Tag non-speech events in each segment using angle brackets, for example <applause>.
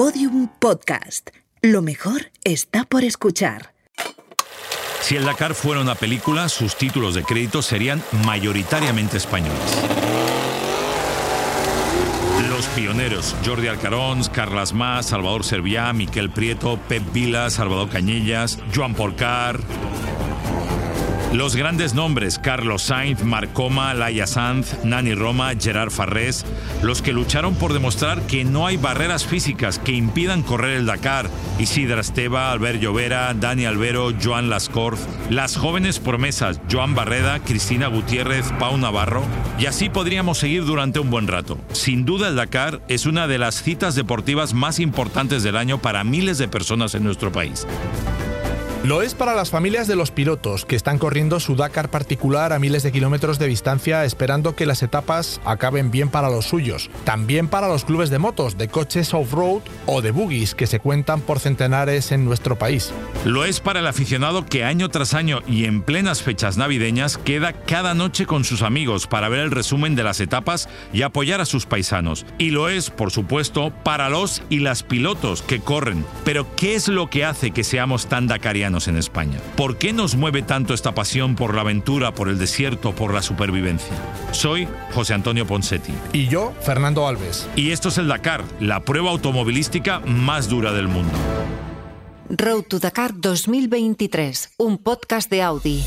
Podium Podcast. Lo mejor está por escuchar. Si el Dakar fuera una película, sus títulos de crédito serían mayoritariamente españoles. Los pioneros, Jordi Alcarons, Carlas Mas, Salvador Serviá, Miquel Prieto, Pep Vila, Salvador Cañellas, Joan Porcar. Los grandes nombres, Carlos Sainz, Marcoma, Laia Sanz, Nani Roma, Gerard Farrés, los que lucharon por demostrar que no hay barreras físicas que impidan correr el Dakar, Isidra Esteba, Albert Llovera, Dani Albero, Joan Lascorz, las jóvenes promesas, Joan Barreda, Cristina Gutiérrez, Pau Navarro, y así podríamos seguir durante un buen rato. Sin duda el Dakar es una de las citas deportivas más importantes del año para miles de personas en nuestro país. Lo es para las familias de los pilotos que están corriendo su Dakar particular a miles de kilómetros de distancia esperando que las etapas acaben bien para los suyos. También para los clubes de motos, de coches off-road o de buggies que se cuentan por centenares en nuestro país. Lo es para el aficionado que año tras año y en plenas fechas navideñas queda cada noche con sus amigos para ver el resumen de las etapas y apoyar a sus paisanos. Y lo es, por supuesto, para los y las pilotos que corren. Pero ¿qué es lo que hace que seamos tan dakarianos? En España. ¿Por qué nos mueve tanto esta pasión por la aventura, por el desierto, por la supervivencia? Soy José Antonio Ponsetti. Y yo, Fernando Alves. Y esto es el Dakar, la prueba automovilística más dura del mundo. Road to Dakar 2023, un podcast de Audi.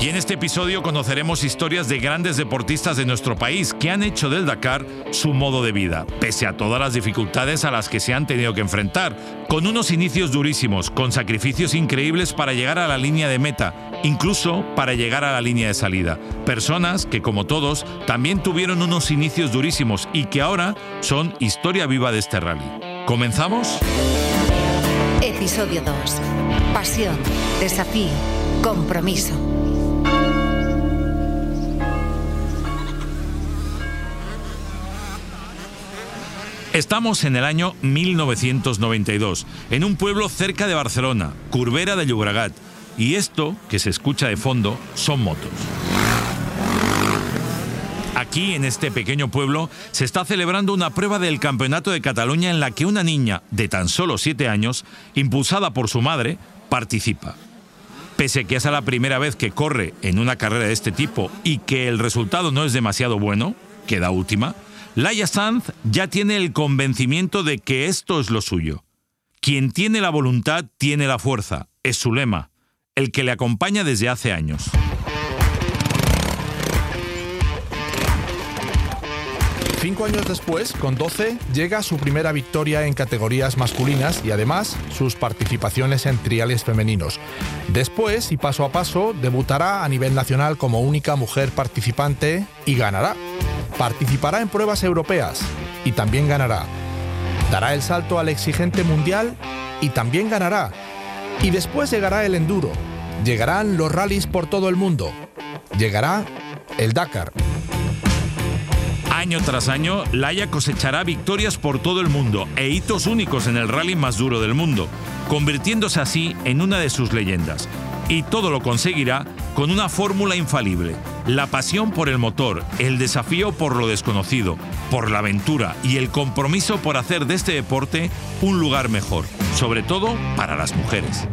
Y en este episodio conoceremos historias de grandes deportistas de nuestro país que han hecho del Dakar su modo de vida, pese a todas las dificultades a las que se han tenido que enfrentar, con unos inicios durísimos, con sacrificios increíbles para llegar a la línea de meta, incluso para llegar a la línea de salida. Personas que, como todos, también tuvieron unos inicios durísimos y que ahora son historia viva de este rally. ¿Comenzamos? Episodio 2. Pasión, desafío, compromiso. Estamos en el año 1992, en un pueblo cerca de Barcelona, Curbera de Llobregat, y esto que se escucha de fondo son motos. Aquí, en este pequeño pueblo, se está celebrando una prueba del Campeonato de Cataluña en la que una niña de tan solo 7 años, impulsada por su madre, participa. Pese que es la primera vez que corre en una carrera de este tipo y que el resultado no es demasiado bueno, queda última, Laia Sanz ya tiene el convencimiento de que esto es lo suyo. Quien tiene la voluntad tiene la fuerza, es su lema, el que le acompaña desde hace años. Cinco años después, con 12, llega su primera victoria en categorías masculinas y además sus participaciones en triales femeninos. Después, y paso a paso, debutará a nivel nacional como única mujer participante y ganará. Participará en pruebas europeas y también ganará. Dará el salto al exigente mundial y también ganará. Y después llegará el enduro. Llegarán los rallies por todo el mundo. Llegará el Dakar. Año tras año, Laia cosechará victorias por todo el mundo e hitos únicos en el rally más duro del mundo, convirtiéndose así en una de sus leyendas. Y todo lo conseguirá con una fórmula infalible, la pasión por el motor, el desafío por lo desconocido, por la aventura y el compromiso por hacer de este deporte un lugar mejor, sobre todo para las mujeres.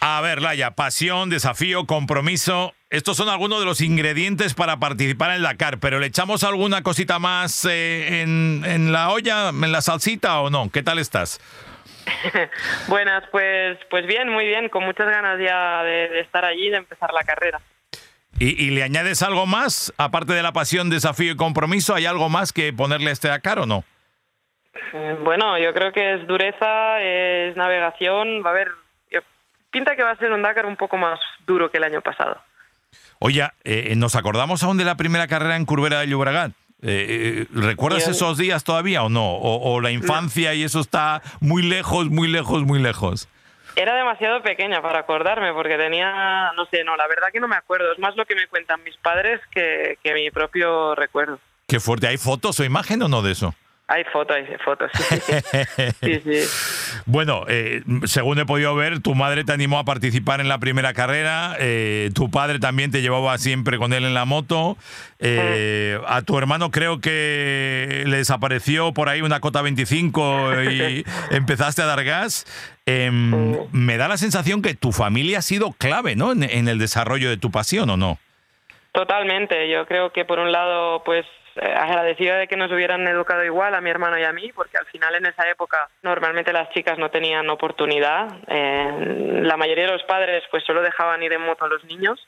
A ver, Laia, pasión, desafío, compromiso. Estos son algunos de los ingredientes para participar en Dakar, pero ¿le echamos alguna cosita más eh, en, en la olla, en la salsita o no? ¿Qué tal estás? <laughs> Buenas, pues, pues bien, muy bien, con muchas ganas ya de, estar allí y de empezar la carrera. ¿Y, le añades algo más? Aparte de la pasión, desafío y compromiso, ¿hay algo más que ponerle a este Dakar o no? Mm, bueno, yo creo que es dureza, es navegación, va a haber... Pinta que va a ser un Dakar un poco más duro que el año pasado. Oye, eh, ¿nos acordamos aún de la primera carrera en Curbera de Llobregat? Eh, eh, ¿Recuerdas esos días todavía o no? O, la infancia y eso está muy lejos, muy lejos, muy lejos? Era demasiado pequeña para acordarme porque tenía, no sé, no, la verdad que no me acuerdo. Es más lo que me cuentan mis padres que, mi propio recuerdo. Qué fuerte. ¿Hay fotos o imagen o no de eso? Hay fotos, hay fotos. <laughs> Sí, sí. Bueno, eh, según he podido ver, tu madre te animó a participar en la primera carrera, eh, tu padre también te llevaba siempre con él en la moto, eh, a tu hermano creo que le desapareció por ahí una cota 25 y <laughs> empezaste a dar gas. Em, me da la sensación que tu familia ha sido clave, ¿no? en el desarrollo de tu pasión, ¿o no? Totalmente. Yo creo que por un lado, pues agradecida de que nos hubieran educado igual a mi hermano y a mí, porque al final en esa época normalmente las chicas no tenían oportunidad. Eh, la mayoría de los padres pues solo dejaban ir en moto a los niños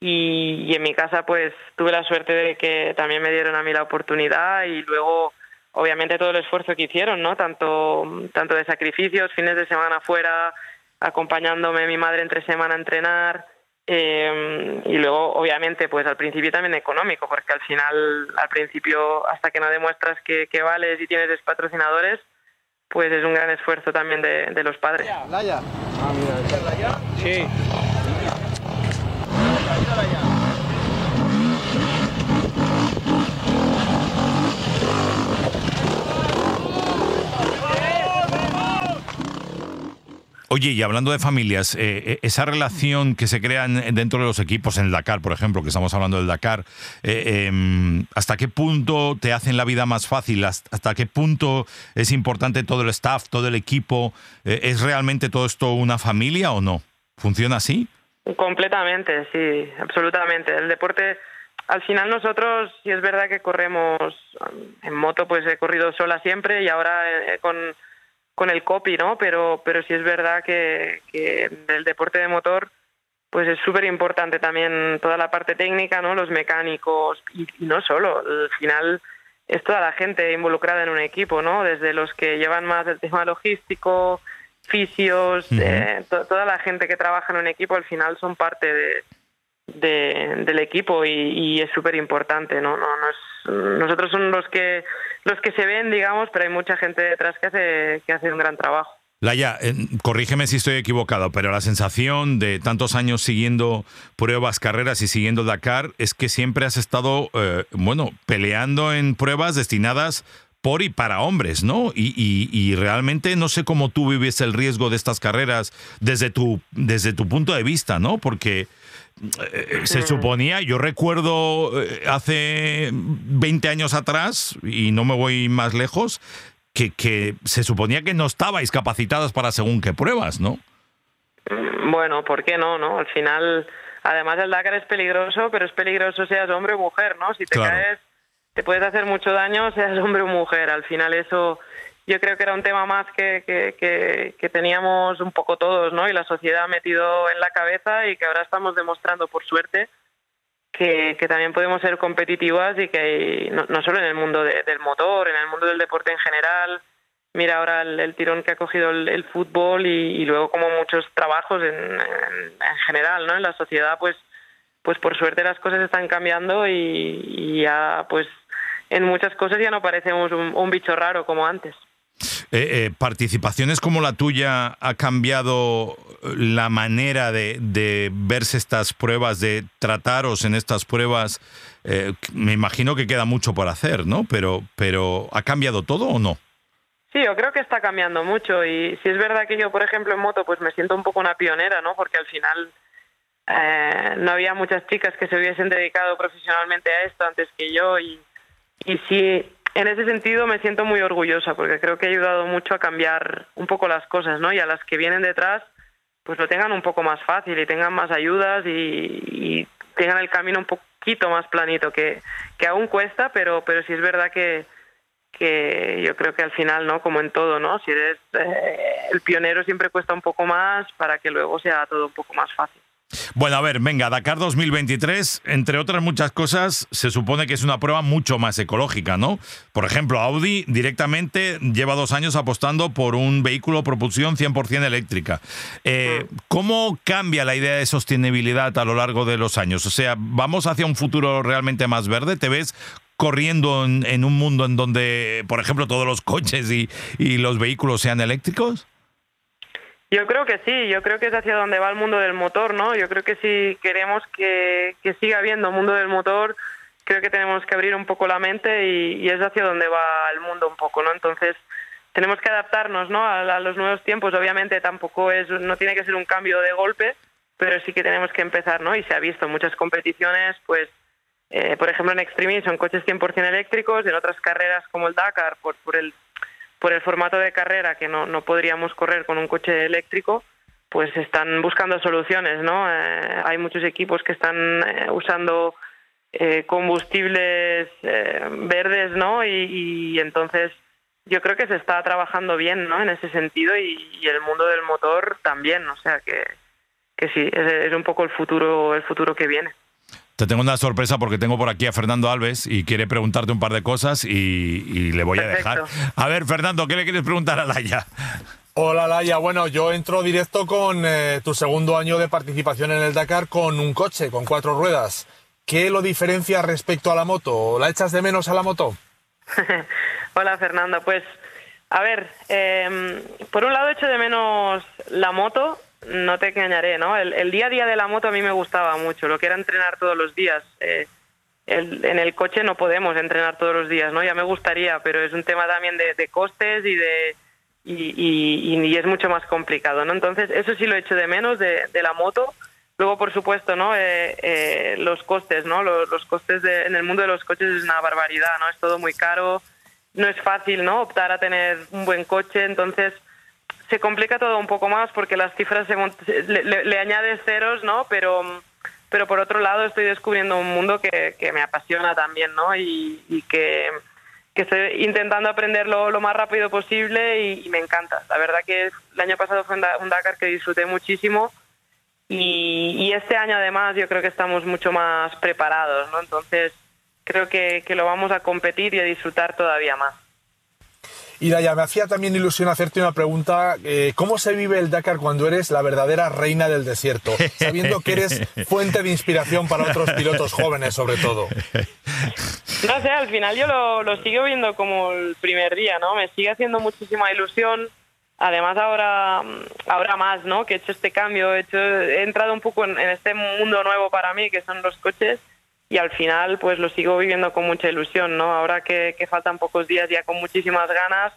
y, en mi casa pues tuve la suerte de que también me dieron a mí la oportunidad y luego obviamente todo el esfuerzo que hicieron, ¿no? Tanto, tanto de sacrificios, fines de semana fuera, acompañándome mi madre entre semana a entrenar. Eh, y luego, obviamente, pues al principio también económico, porque al final, al principio, hasta que no demuestras que, que vales y tienes patrocinadores, pues es un gran esfuerzo también de, de los padres. Laya. Ah, sí. Oye, y hablando de familias, eh, eh, esa relación que se crea dentro de los equipos en el Dakar, por ejemplo, que estamos hablando del Dakar, eh, em, ¿hasta qué punto te hacen la vida más fácil? ¿Hasta qué punto es importante todo el staff, todo el equipo? ¿Es realmente todo esto una familia o no? ¿Funciona así? Completamente, sí, absolutamente. El deporte, al final nosotros, si es verdad que corremos en moto, pues he corrido sola siempre y ahora con con el copy, ¿no? Pero, pero sí es verdad que, que el deporte de motor pues es súper importante también toda la parte técnica, ¿no? Los mecánicos y, no solo, al final es toda la gente involucrada en un equipo, ¿no? Desde los que llevan más el tema logístico, fisios, eh, toda la gente que trabaja en un equipo al final son parte de, del equipo y, es súper importante, ¿no? No, no nosotros somos los que los que se ven, digamos, pero hay mucha gente detrás que hace que hace un gran trabajo. Laia, eh, corrígeme si estoy equivocado, pero la sensación de tantos años siguiendo pruebas, carreras y siguiendo Dakar es que siempre has estado, eh, bueno, peleando en pruebas destinadas por y para hombres, ¿no? Y, y, realmente no sé cómo tú vives el riesgo de estas carreras desde tu, desde tu punto de vista, ¿no? Porque se suponía, yo recuerdo eh, hace 20 años atrás, y no me voy más lejos, que, que se suponía que no estabais capacitados para según qué pruebas, ¿no? Bueno, ¿por qué no? no? Al final, además el Dakar es peligroso, pero es peligroso seas hombre o mujer, ¿no? Si te caes, te puedes hacer mucho daño, seas hombre o mujer. Al final eso yo creo que era un tema más que, que, teníamos un poco todos, ¿no? Y la sociedad ha metido en la cabeza y que ahora estamos demostrando, por suerte, que, también podemos ser competitivas y que no, solo en el mundo del motor, en el mundo del deporte en general. Mira ahora el, tirón que ha cogido el, fútbol y, luego como muchos trabajos en, en, general, ¿no? En la sociedad, pues, pues por suerte las cosas están cambiando y, ya, pues, en muchas cosas ya no parecemos un bicho raro como antes. Eh, eh, participaciones como la tuya ha cambiado la manera de, verse estas pruebas, de trataros en estas pruebas. Eh, me imagino que queda mucho por hacer, ¿no? Pero, pero ¿ha cambiado todo o no? Sí, yo creo que está cambiando mucho y si es verdad que yo, por ejemplo, en moto, pues me siento un poco una pionera, ¿no? Porque al final no había muchas chicas que se hubiesen dedicado profesionalmente a esto antes que yo y sí en ese sentido me siento muy orgullosa porque creo que ha ayudado mucho a cambiar un poco las cosas, ¿no? Y a las que vienen detrás, pues lo tengan un poco más fácil y tengan más ayudas y, tengan el camino un poquito más planito, que, que aún cuesta, pero, pero sí es verdad que, que yo creo que al final, ¿no? Como en todo, ¿no? Si eres eh, el pionero siempre cuesta un poco más para que luego sea todo un poco más fácil. Bueno, a ver, venga, Dakar 2023, entre otras muchas cosas, se supone que es una prueba mucho más ecológica, ¿no? Por ejemplo, Audi directamente lleva dos años apostando por un vehículo propulsión 100% eléctrica. Eh, ¿Cómo cambia la idea de sostenibilidad a lo largo de los años? O sea, ¿vamos hacia un futuro realmente más verde? ¿Te ves corriendo en, un mundo en donde, por ejemplo, todos los coches y los vehículos sean eléctricos? Yo creo que sí, yo creo que es hacia donde va el mundo del motor, ¿no? Yo creo que si queremos que, que siga habiendo mundo del motor, creo que tenemos que abrir un poco la mente y, es hacia donde va el mundo un poco, ¿no? Entonces, tenemos que adaptarnos ¿no? a, los nuevos tiempos. Obviamente tampoco es, no tiene que ser un cambio de golpe, pero sí que tenemos que empezar, ¿no? Y se ha visto en muchas competiciones, pues, eh, por ejemplo, en Extreme son coches 100% eléctricos, en otras carreras como el Dakar, por, por, el, por el formato de carrera que no, no podríamos correr con un coche eléctrico, pues están buscando soluciones, ¿no? Eh, hay muchos equipos que están eh, usando combustibles verdes, ¿no? y entonces yo creo que se está trabajando bien ¿no? en ese sentido y, el mundo del motor también, o sea que, que sí, es, un poco el futuro, el futuro que viene. Te tengo una sorpresa porque tengo por aquí a Fernando Alves y quiere preguntarte un par de cosas y, le voy a dejar. A ver, Fernando, ¿qué le quieres preguntar a Laia? Hola Laia, bueno, yo entro directo con eh, tu segundo año de participación en el Dakar con un coche, con cuatro ruedas. ¿Qué lo diferencia respecto a la moto? ¿La echas de menos a la moto? <laughs> Hola Fernanda, pues a ver, em, por un lado echo de menos la moto, no te engañaré, ¿no? El, día a día de la moto a mí me gustaba mucho, lo que era entrenar todos los días. Eh, en el coche no podemos entrenar todos los días, ¿no? Ya me gustaría, pero es un tema también de, costes y de y, es mucho más complicado, ¿no? Entonces eso sí lo echo de menos de, la moto. Luego, por supuesto, ¿no? Eh, eh, los costes, ¿no? Los, los costes en el mundo de los coches es una barbaridad, ¿no? Es todo muy caro no es fácil no optar a tener un buen coche entonces se complica todo un poco más porque las cifras le, añades ceros no pero pero por otro lado estoy descubriendo un mundo que, me apasiona también no y, que, estoy intentando aprenderlo lo más rápido posible y, me encanta. La verdad que el año pasado fue un Dakar que disfruté muchísimo y, y este año además yo creo que estamos mucho más preparados no entonces creo que, lo vamos a competir y a disfrutar todavía más. Y Daya, me hacía también ilusión hacerte una pregunta. Eh, ¿Cómo se vive el Dakar cuando eres la verdadera reina del desierto? Sabiendo que eres fuente de inspiración para otros pilotos jóvenes, sobre todo. No sé, al final yo lo, sigo viendo como el primer día, ¿no? Me sigue haciendo muchísima ilusión. Además ahora, ahora más, ¿no? Que he hecho este cambio, he, hecho, he entrado un poco en este mundo nuevo para mí, que son los coches y al final pues lo sigo viviendo con mucha ilusión, ¿no? Ahora que, faltan pocos días ya con muchísimas ganas,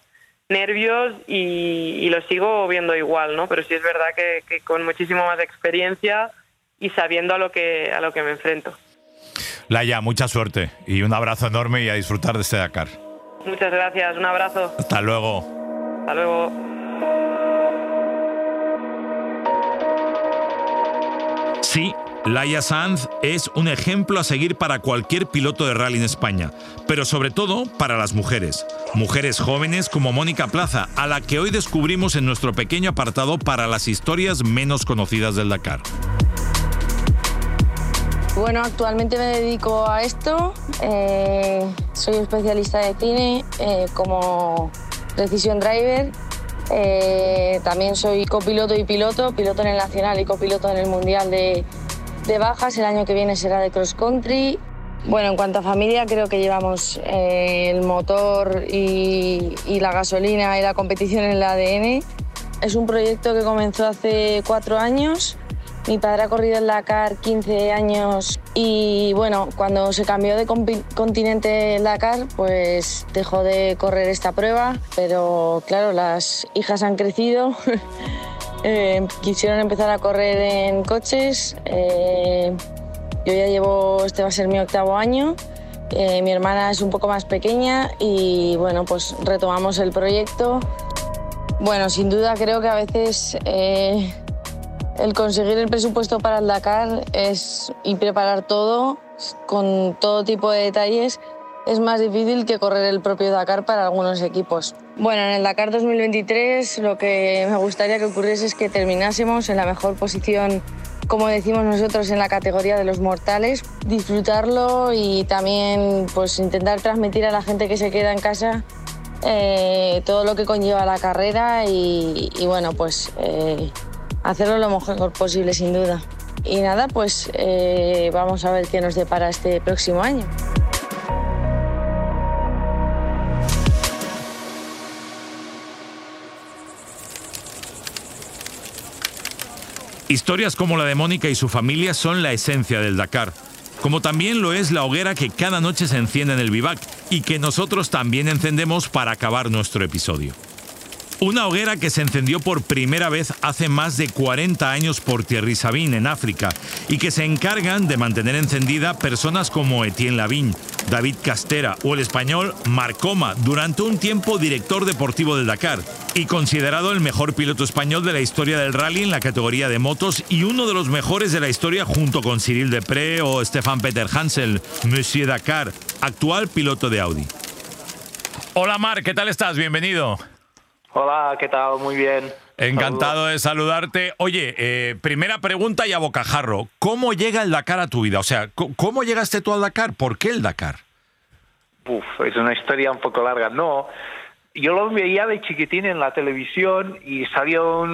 nervios y, lo sigo viendo igual, ¿no? Pero sí es verdad que, con muchísimo más experiencia y sabiendo a lo que, a lo que me enfrento. Laia, mucha suerte y un abrazo enorme y a disfrutar de este Dakar. Muchas gracias, un abrazo. Hasta luego. Hasta luego. Sí, Laia Sanz es un ejemplo a seguir para cualquier piloto de rally en España, pero sobre todo para las mujeres. Mujeres jóvenes como Mónica Plaza, a la que hoy descubrimos en nuestro pequeño apartado para las historias menos conocidas del Dakar. Bueno, actualmente me dedico a esto. Eh, soy especialista de cine eh, como Precision Driver. Eh, también soy copiloto y piloto, piloto en el nacional y copiloto en el mundial de, de bajas, el año que viene será de cross country. Bueno, en cuanto a familia, creo que llevamos eh, el motor y, la gasolina y la competición en el ADN. Es un proyecto que comenzó hace cuatro años. Mi padre ha corrido en Dakar 15 años y bueno, cuando se cambió de continente el Dakar, pues dejó de correr esta prueba, pero claro, las hijas han crecido <laughs> Eh, quisieron empezar a correr en coches. Eh, yo ya llevo, este va a ser mi octavo año. Eh, mi hermana es un poco más pequeña y bueno, pues retomamos el proyecto. Bueno, sin duda creo que a veces el conseguir el presupuesto para el Dakar es, y preparar todo con todo tipo de detalles es más difícil que correr el propio Dakar para algunos equipos. Bueno, en el Dakar 2023 lo que me gustaría que ocurriese es que terminásemos en la mejor posición, como decimos nosotros, en la categoría de los mortales, disfrutarlo y también pues, intentar transmitir a la gente que se queda en casa eh, todo lo que conlleva la carrera y, bueno, pues eh, hacerlo lo mejor posible sin duda. Y nada, pues eh, vamos a ver qué nos depara este próximo año. Historias como la de Mónica y su familia son la esencia del Dakar, como también lo es la hoguera que cada noche se enciende en el vivac y que nosotros también encendemos para acabar nuestro episodio. Una hoguera que se encendió por primera vez hace más de 40 años por Thierry Sabine en África y que se encargan de mantener encendida personas como Etienne Lavigne, David Castera o el español Marcoma, durante un tiempo director deportivo del Dakar y considerado el mejor piloto español de la historia del rally en la categoría de motos y uno de los mejores de la historia junto con Cyril Depré o Stefan Peter Hansel, Monsieur Dakar, actual piloto de Audi. Hola Mar, ¿qué tal estás? Bienvenido. Hola, ¿qué tal? Muy bien. Encantado de saludarte. Oye, eh, primera pregunta y a bocajarro. ¿Cómo llega el Dakar a tu vida? O sea, ¿cómo llegaste tú al Dakar? ¿Por qué el Dakar? Uf, es una historia un poco larga. No, yo lo veía de chiquitín en la televisión y salió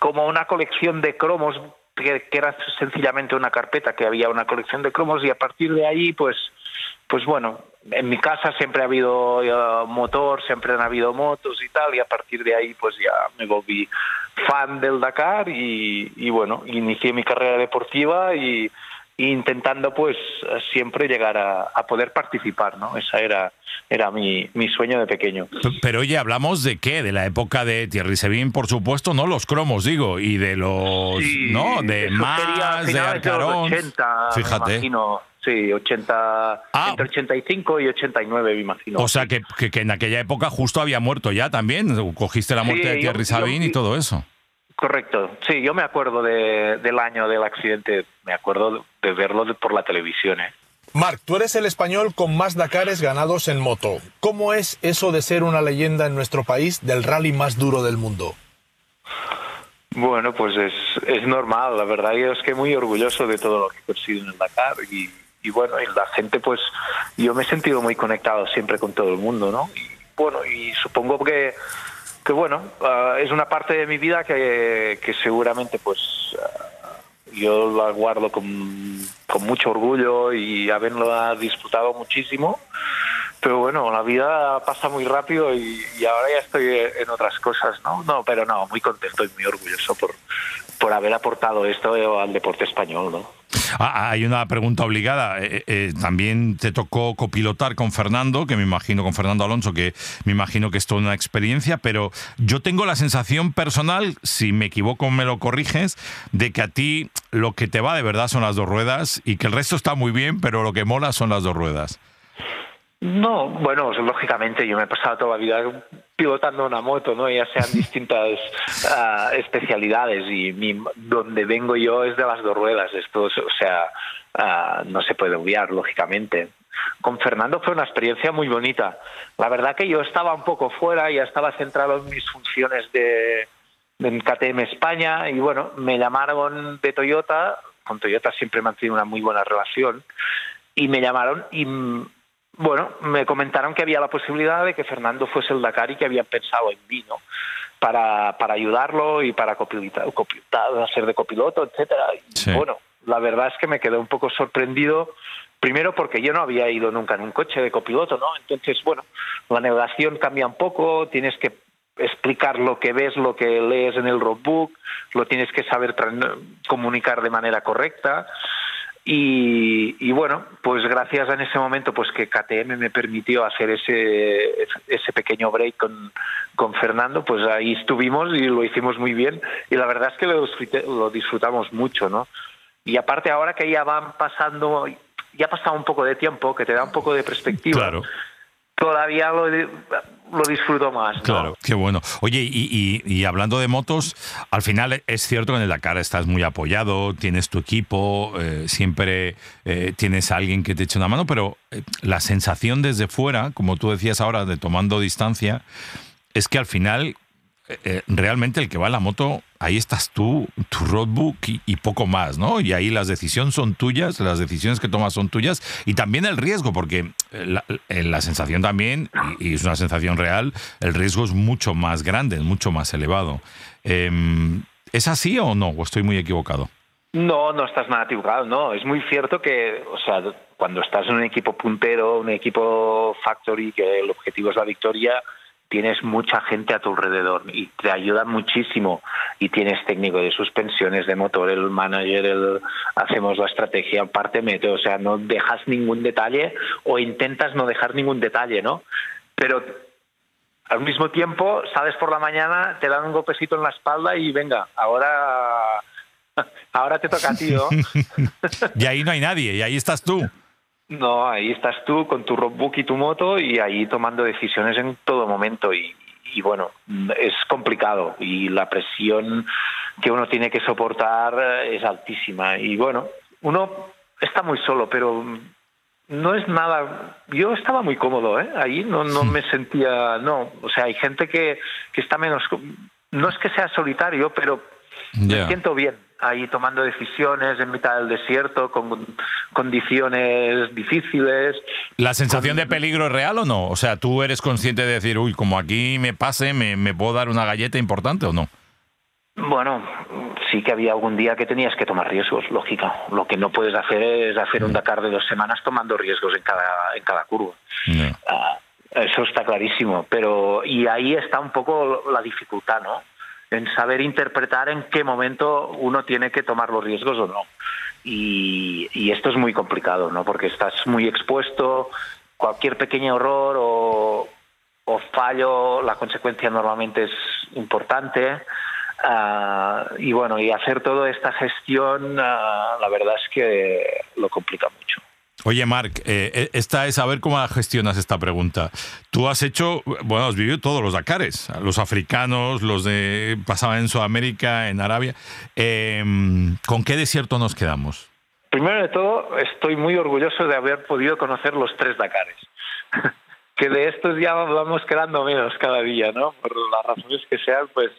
como una colección de cromos que, que, era sencillamente una carpeta que había una colección de cromos y a partir de ahí pues pues bueno en mi casa siempre ha habido eh, motor, siempre han habido motos y tal, y a partir de ahí pues ya me volví fan del Dakar y, bueno, inicié mi carrera deportiva y, intentando pues siempre llegar a, poder participar, ¿no? Esa era, era mi, mi, sueño de pequeño. Pero oye, ¿hablamos de qué? De la época de Thierry Sevin, por supuesto, ¿no? Los cromos, digo, y de los, ¿no? De más, de Arcarón. Fíjate. Sí, 80, ah. entre 85 y 89, me imagino. O sea, que, que, en aquella época justo había muerto ya también. Cogiste la muerte de Thierry Sabin y todo eso. Correcto. Sí, yo me acuerdo de, del año del accidente. Me acuerdo de verlo por la televisión. ¿eh? Marc, tú eres el español con más Dakares ganados en moto. ¿Cómo es eso de ser una leyenda en nuestro país del rally más duro del mundo? Bueno, pues es, es normal, la verdad. Yo es que muy orgulloso de todo lo que he conseguido en el Dakar y, y bueno, y la gente pues yo me he sentido muy conectado siempre con todo el mundo, ¿no? Y bueno, y supongo que, que bueno, ah, es una parte de mi vida que, que seguramente pues ah, yo la guardo con, con mucho orgullo y haberlo disfrutado muchísimo. Pero bueno, la vida pasa muy rápido y, y, ahora ya estoy en otras cosas, ¿no? No, pero no, muy contento y muy orgulloso por, por haber aportado esto al deporte español, ¿no? Ah, hay una pregunta obligada. Eh, eh, eh, también te tocó copilotar con Fernando, que me imagino, con Fernando Alonso, que me imagino que es toda una experiencia, pero yo tengo la sensación personal, si me equivoco me lo corriges, de que a ti lo que te va de verdad son las dos ruedas y que el resto está muy bien, pero lo que mola son las dos ruedas. No, bueno, lógicamente yo me he pasado toda la vida pilotando una moto, ¿no? Ya sean <laughs> distintas ah, especialidades y mi, donde vengo yo es de las dos ruedas. Esto, o sea, uh, no se puede obviar, lógicamente. Con Fernando fue una experiencia muy bonita. La verdad que yo estaba un poco fuera, ya estaba centrado en mis funciones de, en KTM España y bueno, me llamaron de Toyota. Con Toyota siempre he mantenido una muy buena relación y me llamaron y bueno, me comentaron que había la posibilidad de que Fernando fuese el Dakar y que habían pensado en mí, ¿no? Para, para ayudarlo y para copilotar, hacer de copiloto, etcétera. bueno, la verdad es que me quedé un poco sorprendido, primero porque yo no había ido nunca en un coche de copiloto, ¿no? Entonces, bueno, la navegación cambia un poco, tienes que explicar lo que ves, lo que lees en el roadbook, lo tienes que saber comunicar de manera correcta. Y, bueno, pues gracias en ese momento pues que KTM me permitió hacer ese, ese pequeño break con, con Fernando, pues ahí estuvimos y lo hicimos muy bien y la verdad es que lo, lo disfrutamos mucho, ¿no? Y aparte ahora que ya van pasando, ya ha pasado un poco de tiempo, que te da un poco de perspectiva. Claro todavía lo, lo disfruto más. Claro, qué bueno. Oye, y, hablando de motos, al final es cierto que en el Dakar estás muy apoyado, tienes tu equipo, eh, siempre eh, tienes a alguien que te eche una mano, pero eh, la sensación desde fuera, como tú decías ahora, de tomando distancia, es que al final eh, eh, realmente el que va en la moto, ahí estás tú, tu roadbook y, poco más, ¿no? Y ahí las decisiones son tuyas, las decisiones que tomas son tuyas y también el riesgo, porque eh, la, sensación también, y, es una sensación real, el riesgo es mucho más grande, es mucho más elevado. Em, ¿Es así o no? ¿O estoy muy equivocado? No, no estás nada equivocado, no. Es muy cierto que, o sea, cuando estás en un equipo puntero, un equipo factory, que el objetivo es la victoria, tienes mucha gente a tu alrededor y te ayuda muchísimo y tienes técnico de suspensiones de motor, el manager, el, hacemos la estrategia, parte meteo, o sea, no dejas ningún detalle o intentas no dejar ningún detalle, ¿no? Pero al mismo tiempo sales por la mañana, te dan un golpecito en la espalda y venga, ahora, <laughs> ahora te toca a ti, ¿no? <laughs> y ahí no hay nadie, y ahí estás tú. No, ahí estás tú con tu roadbook y tu moto y ahí tomando decisiones en todo momento y, y bueno, es complicado y la presión que uno tiene que soportar es altísima y bueno, uno está muy solo, pero no es nada. Yo estaba muy cómodo, ¿eh? Ahí no, no me sentía. No, o sea, hay gente que, que está menos. No es que sea solitario, pero me siento bien ahí tomando decisiones en mitad del desierto, con condiciones difíciles. ¿La sensación de peligro es real o no? O sea, ¿tú eres consciente de decir, uy, como aquí me pase, me, me puedo dar una galleta importante o no? Bueno, sí que había algún día que tenías que tomar riesgos, lógica. Lo que no puedes hacer es hacer un. Dakar de dos semanas tomando riesgos en cada, en cada curva. Ah, eso está clarísimo, pero y ahí está un poco la dificultad, ¿no? En saber interpretar en qué momento uno tiene que tomar los riesgos o no. Y, esto es muy complicado, ¿no? Porque estás muy expuesto, cualquier pequeño error o, o fallo, la consecuencia normalmente es importante. Ah, y bueno, y hacer toda esta gestión, ah, la verdad es que lo complica mucho. Oye, Marc, eh, eh, esta es a ver cómo gestionas esta pregunta. Tú has hecho, bueno, has vivido todos los Dakares, los africanos, los de pasaban en Sudamérica, en Arabia. Em, ¿Con qué desierto nos quedamos? Primero de todo, estoy muy orgulloso de haber podido conocer los tres Dakares. <laughs> que de estos ya vamos quedando menos cada día, ¿no? Por las razones que sean, pues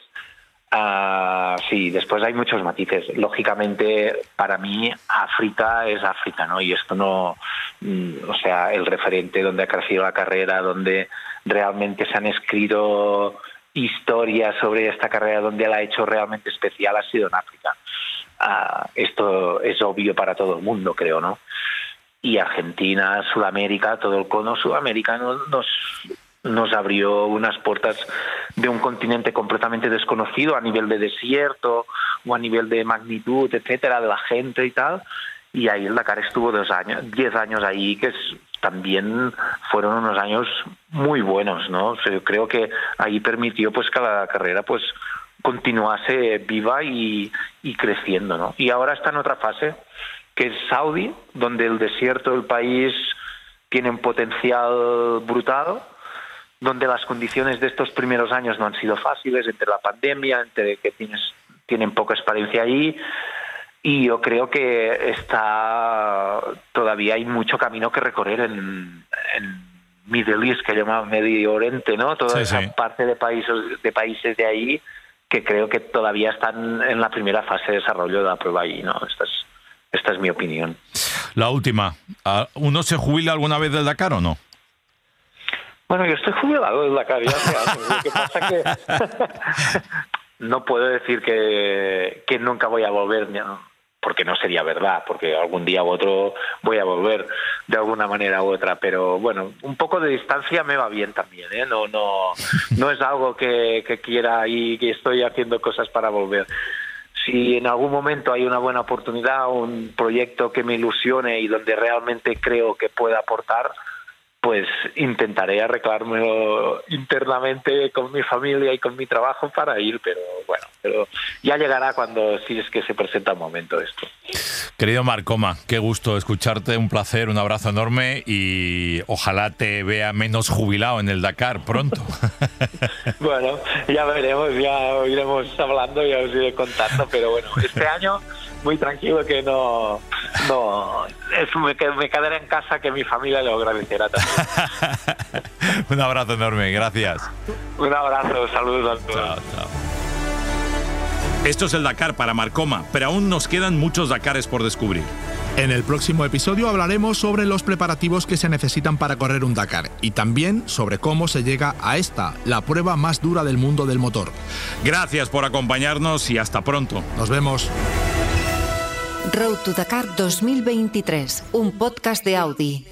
Ah, sí, después hay muchos matices. Lógicamente, para mí, África es África, ¿no? Y esto no, mm, o sea, el referente donde ha crecido la carrera, donde realmente se han escrito historias sobre esta carrera, donde la ha hecho realmente especial, ha sido en África. Ah, esto es obvio para todo el mundo, creo, ¿no? Y Argentina, Sudamérica, todo el cono sudamericano nos nos abrió unas puertas de un continente completamente desconocido a nivel de desierto o a nivel de magnitud, etcétera, de la gente y tal. Y ahí el Dakar estuvo dos años, diez años ahí, que también fueron unos años muy buenos, ¿no? yo creo que ahí permitió pues que la carrera pues continuase viva y, y creciendo, ¿no? Y ahora está en otra fase, que es Saudi, donde el desierto del país tiene un potencial brutal donde las condiciones de estos primeros años no han sido fáciles, entre la pandemia, entre que tienes, tienen poca experiencia ahí, y yo creo que está todavía hay mucho camino que recorrer en, en Middle East, que llamamos Medio Oriente, ¿no? Toda esa parte de países, de países de ahí que creo que todavía están en la primera fase de desarrollo de la prueba ahí, ¿no? Esta es, esta es mi opinión. La última, ¿uno se jubila alguna vez del Dakar o no? Bueno, yo estoy jubilado de la. Lo que pasa que <laughs> no puedo decir que, que nunca voy a volver, porque no sería verdad, porque algún día u otro voy a volver de alguna manera u otra. Pero bueno, un poco de distancia me va bien también. ¿eh? No, no, no es algo que, que quiera y que estoy haciendo cosas para volver si en algún momento hay una buena oportunidad, un proyecto que me ilusione y donde realmente creo que pueda aportar, pues intentaré arreglármelo internamente con mi familia y con mi trabajo para ir, pero bueno, pero ya llegará cuando si es que se presenta el momento esto. Querido Marcoma, qué gusto escucharte, un placer, un abrazo enorme y ojalá te vea menos jubilado en el Dakar pronto. <laughs> bueno, ya veremos, ya iremos hablando, ya os iré contando, pero bueno, este año muy tranquilo que no, no es, me, me quedaré en casa que mi familia lo agradecerá también. <laughs> Un abrazo enorme, gracias. Un abrazo, saludos a todos. Chao, chao. Esto es el Dakar para Marcoma, pero aún nos quedan muchos Dakares por descubrir. En el próximo episodio hablaremos sobre los preparativos que se necesitan para correr un Dakar y también sobre cómo se llega a esta, la prueba más dura del mundo del motor. Gracias por acompañarnos y hasta pronto. Nos vemos. Road to Dakar 2023, un podcast de Audi.